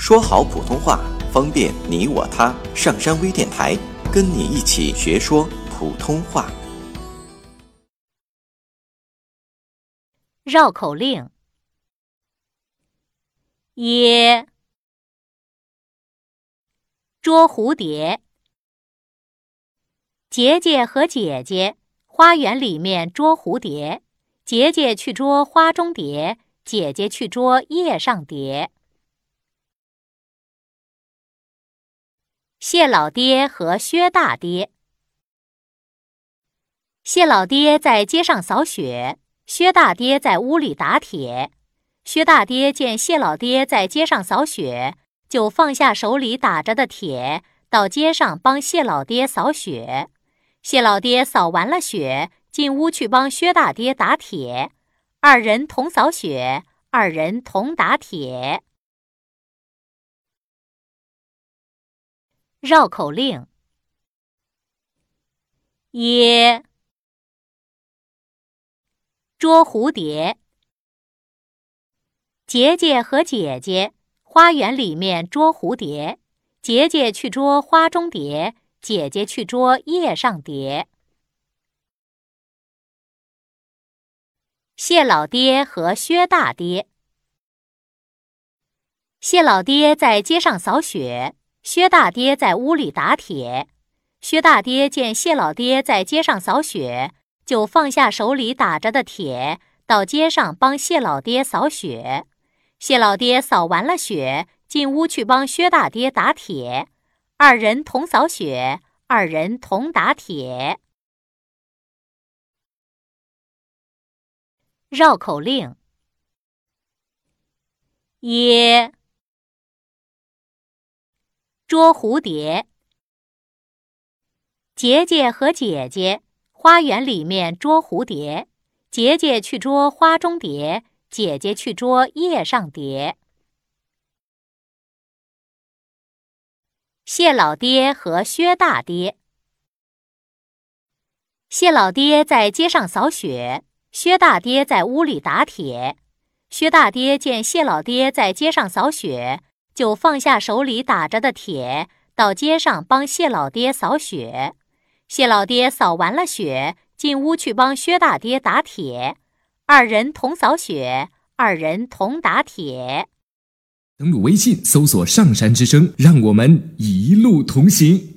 说好普通话，方便你我他。上山微电台，跟你一起学说普通话。绕口令：耶，捉蝴蝶。杰杰和姐姐，花园里面捉蝴蝶。杰杰去捉花中蝶，姐姐去捉叶上蝶。谢老爹和薛大爹。谢老爹在街上扫雪，薛大爹在屋里打铁。薛大爹见谢老爹在街上扫雪，就放下手里打着的铁，到街上帮谢老爹扫雪。谢老爹扫完了雪，进屋去帮薛大爹打铁。二人同扫雪，二人同打铁。绕口令：耶，捉蝴蝶。杰杰和姐姐，花园里面捉蝴蝶。杰杰去捉花中蝶，姐姐去捉叶上蝶。谢老爹和薛大爹。谢老爹在街上扫雪。薛大爹在屋里打铁，薛大爹见谢老爹在街上扫雪，就放下手里打着的铁，到街上帮谢老爹扫雪。谢老爹扫完了雪，进屋去帮薛大爹打铁。二人同扫雪，二人同打铁。绕口令：耶。捉蝴蝶。杰杰和姐姐，花园里面捉蝴蝶。杰杰去捉花中蝶，姐姐去捉叶上蝶。谢老爹和薛大爹。谢老爹在街上扫雪，薛大爹在屋里打铁。薛大爹见谢老爹在街上扫雪。就放下手里打着的铁，到街上帮谢老爹扫雪。谢老爹扫完了雪，进屋去帮薛大爹打铁。二人同扫雪，二人同打铁。登录微信，搜索“上山之声”，让我们一路同行。